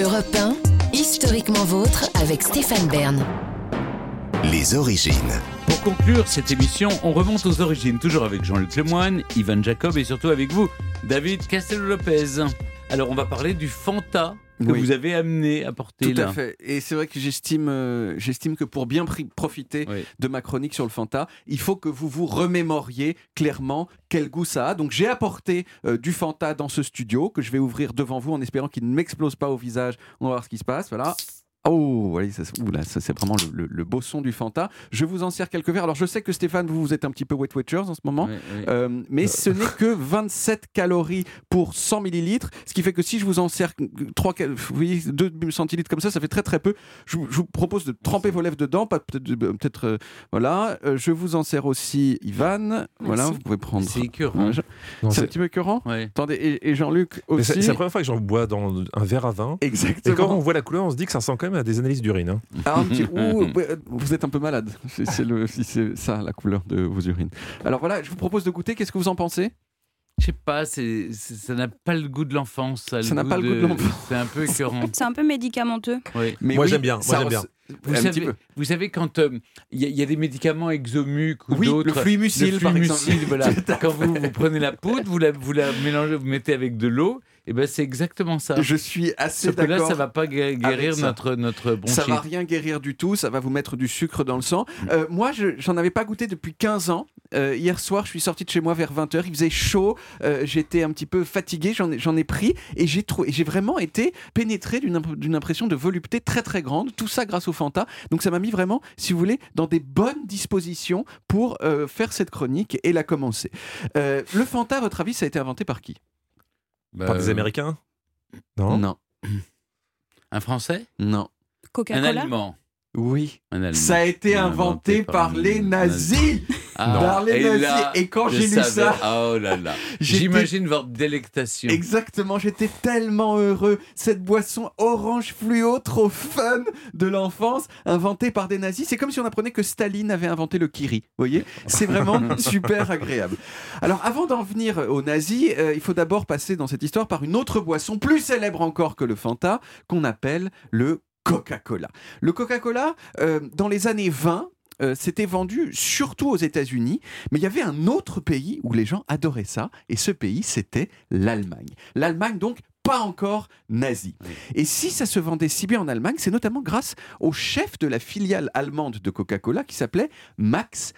Europe 1, historiquement vôtre avec Stéphane Bern. Les origines. Pour conclure cette émission, on remonte aux origines, toujours avec Jean-Luc Lemoyne, Ivan Jacob et surtout avec vous, David Castello-Lopez. Alors, on va parler du Fanta que Oui. vous avez amené à porter Tout là. à fait. Et c'est vrai que j'estime, euh, j'estime que pour bien profiter Oui. de ma chronique sur le Fanta, il faut que vous vous remémoriez clairement quel goût ça a. Donc j'ai apporté euh, du Fanta dans ce studio que je vais ouvrir devant vous en espérant qu'il ne m'explose pas au visage. On va voir ce qui se passe. Voilà. Oh, voilà, ça, ouh là, ça c'est vraiment le, le- le beau son du Fanta. Je vous en sers quelques verres. Alors je sais que Stéphane, vous, vous êtes un petit peu Wet Watchers en ce moment. Oui, oui. Euh, mais ce n'est que 27 calories pour 100 millilitres, ce qui fait que si je vous en sers 3, vous voyez, 2 centilitres comme ça, ça fait très très peu. Je, vous- je vous propose de tremper vos lèvres dedans, pas peut-être, euh, peut-être, euh, voilà. Euh, je vous en sers aussi, Ivan. Voilà, vous pouvez prendre. C'est écœurant. C'est un petit peu écœurant. Ouais. Attendez, et, et Jean-Luc mais aussi. c'est c'est la première fois que j'en bois dans un verre à vin. Et quand Exactement. on voit la couleur, on se dit que ça ressemble quand même à des analyses d'urine. hein. Ah, petit- ouh, vous êtes un peu malade. si C'est le- si c'est ça la couleur de vos urines. Alors voilà, je vous propose de goûter. Qu'est-ce que vous en pensez? Je sais pas, c'est, c'est- ça n'a pas le goût de l'enfance. Ça, Ça n'a pas le goût de l'enfance. C'est un peu écœurant. C'est un peu médicamenteux. Oui. Mais Moi, oui, j'aime bien, moi, ça j'aime bien. res- Vous, savez, peu. vous savez, quand euh, il y, a- il y a des médicaments exomuques ou Oui, d'autres. le fluimucil, le par exemple. fluimucil, voilà. Tout à Quand vous, vous prenez la poudre, vous la, vous la mélangez, vous mettez avec de l'eau, et ben c'est exactement ça. Je suis assez Sauf que là, d'accord. ça va pas gué- guérir notre, notre bronchite. Ça va rien guérir du tout, ça va vous mettre du sucre dans le sang. Euh, moi, je- j'en avais pas goûté depuis 15 ans. Euh, hier soir, je suis sorti de chez moi vers 20h, il faisait chaud, euh, j'étais un petit peu fatigué, j'en ai, pris et j'ai vraiment été pénétré d'une imp- d'une impression de volupté très très grande, tout ça grâce au Fanta. Donc ça m'a mis vraiment, si vous voulez, dans des bonnes dispositions pour faire cette chronique et la commencer. Le Fanta, à votre avis, ça a été inventé par qui? Bah, Par des euh, Américains Non Non. Un Français Non. Un Coca-Cola Allemand. Oui. Un Allemand. Ça a été inventé par les nazis. Ah, Par les et là, Et quand j'ai lu savais- ça, Oh là là. J'imagine votre délectation. Exactement, j'étais tellement heureux. Cette boisson orange fluo, trop fun de l'enfance, inventée par des nazis. C'est comme si on apprenait que Staline avait inventé le kiri. Vous voyez? C'est vraiment super agréable. Alors, avant d'en venir aux nazis, euh, il faut d'abord passer dans cette histoire par une autre boisson plus célèbre encore que le Fanta, qu'on appelle le Coca-Cola. Le Coca-Cola, euh, dans les années 20, euh, c'était vendu surtout aux États-Unis, mais il y avait un autre pays où les gens adoraient ça, et ce pays, c'était l'Allemagne. L'Allemagne, donc, pas encore nazie. Et si ça se vendait si bien en Allemagne, c'est notamment grâce au chef de la filiale allemande de Coca-Cola qui s'appelait Max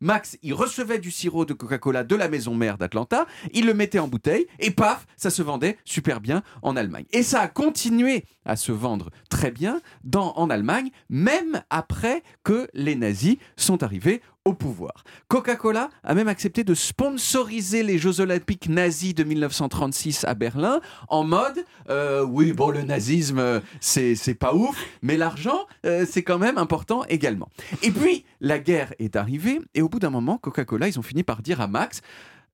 Max, il recevait du sirop de Coca-Cola de la maison mère d'Atlanta, il le mettait en bouteille et paf, ça se vendait super bien en Allemagne. Et ça a continué à se vendre très bien en Allemagne, même après que les nazis sont arrivés au pouvoir. Coca-Cola a même accepté de sponsoriser les Jeux Olympiques nazis de 1936 à Berlin en mode euh, oui, bon, le nazisme, euh, c'est pas ouf, mais l'argent, euh, c'est quand même important également. Et puis, la guerre est arrivée, et au bout d'un moment, Coca-Cola, ils ont fini par dire à Max.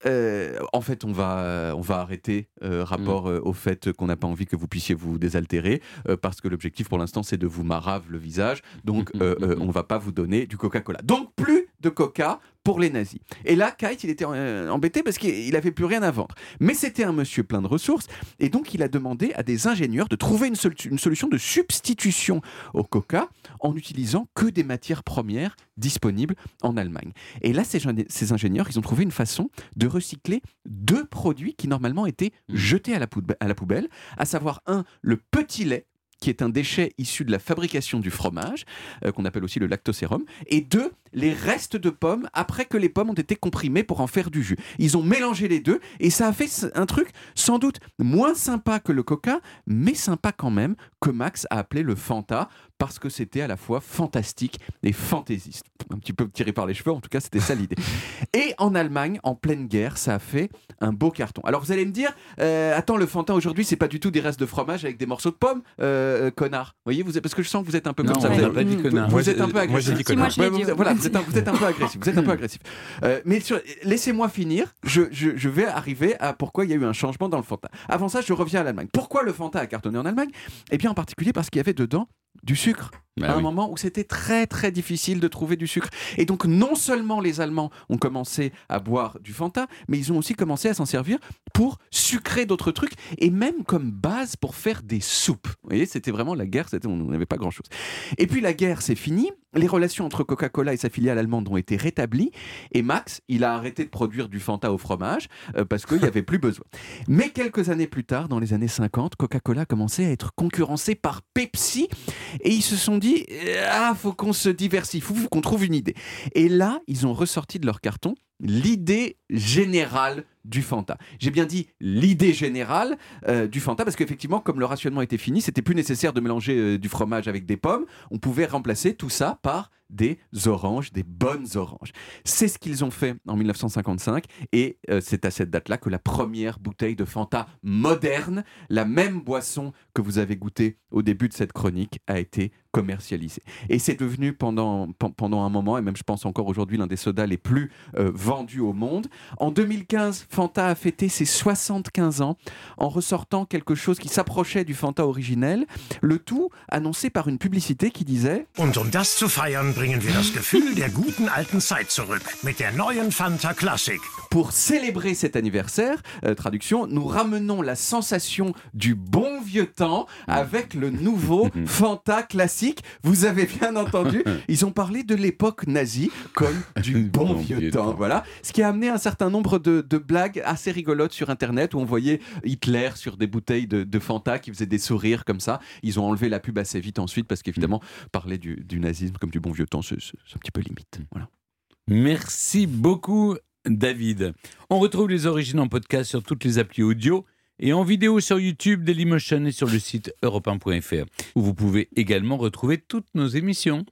euh, en fait, on va, on va arrêter euh, rapport euh, au fait qu'on n'a pas envie que vous puissiez vous désaltérer, parce que l'objectif pour l'instant c'est de vous marave le visage, donc on va pas vous donner du Coca-Cola. Donc plus de Coca pour les nazis. Et là, Kite, il était euh, embêté parce qu'il avait plus rien à vendre. Mais c'était un monsieur plein de ressources, et donc il a demandé à des ingénieurs de trouver une, sol- une solution de substitution au Coca en utilisant que des matières premières disponibles en Allemagne. Et là, ces, gén- ces ingénieurs, ils ont trouvé une façon de recycler deux produits qui normalement étaient jetés à la poubelle, à savoir un, le petit lait qui est un déchet issu de la fabrication du fromage, euh, qu'on appelle aussi le lactosérum, et deux, les restes de pommes après que les pommes ont été comprimées pour en faire du jus. Ils ont mélangé les deux et ça a fait un truc sans doute moins sympa que le coca, mais sympa quand même, que Max a appelé le Fanta, parce que c'était à la fois fantastique et fantaisiste. Un petit peu tiré par les cheveux, en tout cas c'était ça l'idée. Et en Allemagne, en pleine guerre, ça a fait un beau carton. Alors vous allez me dire, euh, attends, le Fanta aujourd'hui, c'est pas du tout des restes de fromage avec des morceaux de pommes, euh, connard. Vous voyez, vous êtes- parce que je sens que vous êtes un peu Non, comme ça. Vous êtes- pas dit vous- connard. Vous, Moi, êtes un peu agressif. voilà, vous êtes, un, vous êtes un peu agressif. Vous êtes un peu agressif. Euh, mais laissez-moi finir. Je, je- je vais arriver à pourquoi il y a eu un changement dans le Fanta. Avant ça, je reviens à l'Allemagne. Pourquoi le Fanta a cartonné en Allemagne? Eh bien, en particulier parce qu'il y avait dedans du sucre. Bah à un moment où c'était très très difficile de trouver du sucre. Et donc non seulement les Allemands ont commencé à boire du Fanta, mais ils ont aussi commencé à s'en servir pour sucrer d'autres trucs et même comme base pour faire des soupes. Vous voyez, c'était vraiment la guerre, on n'avait pas grand-chose. Et puis la guerre, c'est fini. Les relations entre Coca-Cola et sa filiale allemande ont été rétablies. Et Max, il a arrêté de produire du Fanta au fromage euh, parce qu'il n'y avait plus besoin. Mais quelques années plus tard, dans les années 50, Coca-Cola commençait à être concurrencé par Pepsi. Et ils se sont dit, euh, ah, faut qu'on se diversifie, faut qu'on trouve une idée. Et là, ils ont ressorti de leur carton l'idée générale du Fanta. J'ai bien dit l'idée générale euh, du Fanta parce qu'effectivement, comme le rationnement était fini, c'était plus nécessaire de mélanger euh, du fromage avec des pommes. On pouvait remplacer tout ça par des oranges, des bonnes oranges. C'est ce qu'ils ont fait en 1955 et euh, c'est à cette date-là que la première bouteille de Fanta moderne, la même boisson que vous avez goûtée au début de cette chronique, a été commercialisée. Et c'est devenu pendant, pen- pendant un moment, et même je pense encore aujourd'hui, l'un des sodas les plus euh, vendus au monde. En 2015, Fanta a fêté ses 75 ans en ressortant quelque chose qui s'approchait du Fanta originel, le tout annoncé par une publicité qui disait Und um das zu feiern, bringen wir das Gefühl der guten alten Zeit zurück mit der neuen Fanta Classic. Pour célébrer cet anniversaire, euh, traduction, nous ramenons la sensation du bon vieux temps avec le nouveau Fanta classique. Vous avez bien entendu, ils ont parlé de l'époque nazie comme du bon, vieux, temps. Voilà, ce qui a amené un certain nombre de, de blagues assez rigolotes sur Internet où on voyait Hitler sur des bouteilles de, de Fanta qui faisaient des sourires comme ça. Ils ont enlevé la pub assez vite ensuite parce qu'évidemment, parler du, du nazisme comme du bon vieux temps, c'est un petit peu limite. Voilà. Merci beaucoup, David. On retrouve les origines en podcast sur toutes les applis audio et en vidéo sur YouTube, Dailymotion et sur le site europe1.fr, où vous pouvez également retrouver toutes nos émissions.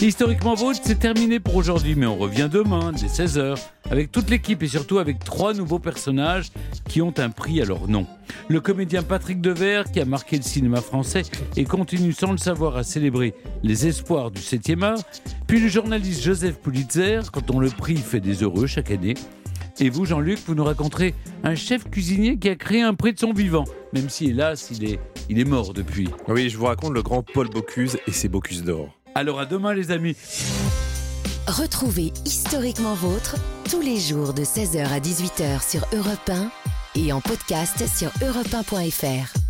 Historiquement Vôtre, c'est terminé pour aujourd'hui, mais on revient demain, dès 16h, avec toute l'équipe et surtout avec trois nouveaux personnages qui ont un prix à leur nom. Le comédien Patrick Devers, qui a marqué le cinéma français et continue sans le savoir à célébrer les espoirs du 7e art, puis le journaliste Joseph Pulitzer, quand on le prix fait des heureux chaque année. Et vous, Jean-Luc, vous nous raconterez un chef cuisinier qui a créé un prix de son vivant, même si, hélas, il est, il est mort depuis. Oui, je vous raconte le grand Paul Bocuse et ses Bocuse d'or. Alors à demain, les amis. Retrouvez Historiquement Vôtre tous les jours de 16h à 18h sur Europe 1 et en podcast sur europe1.fr.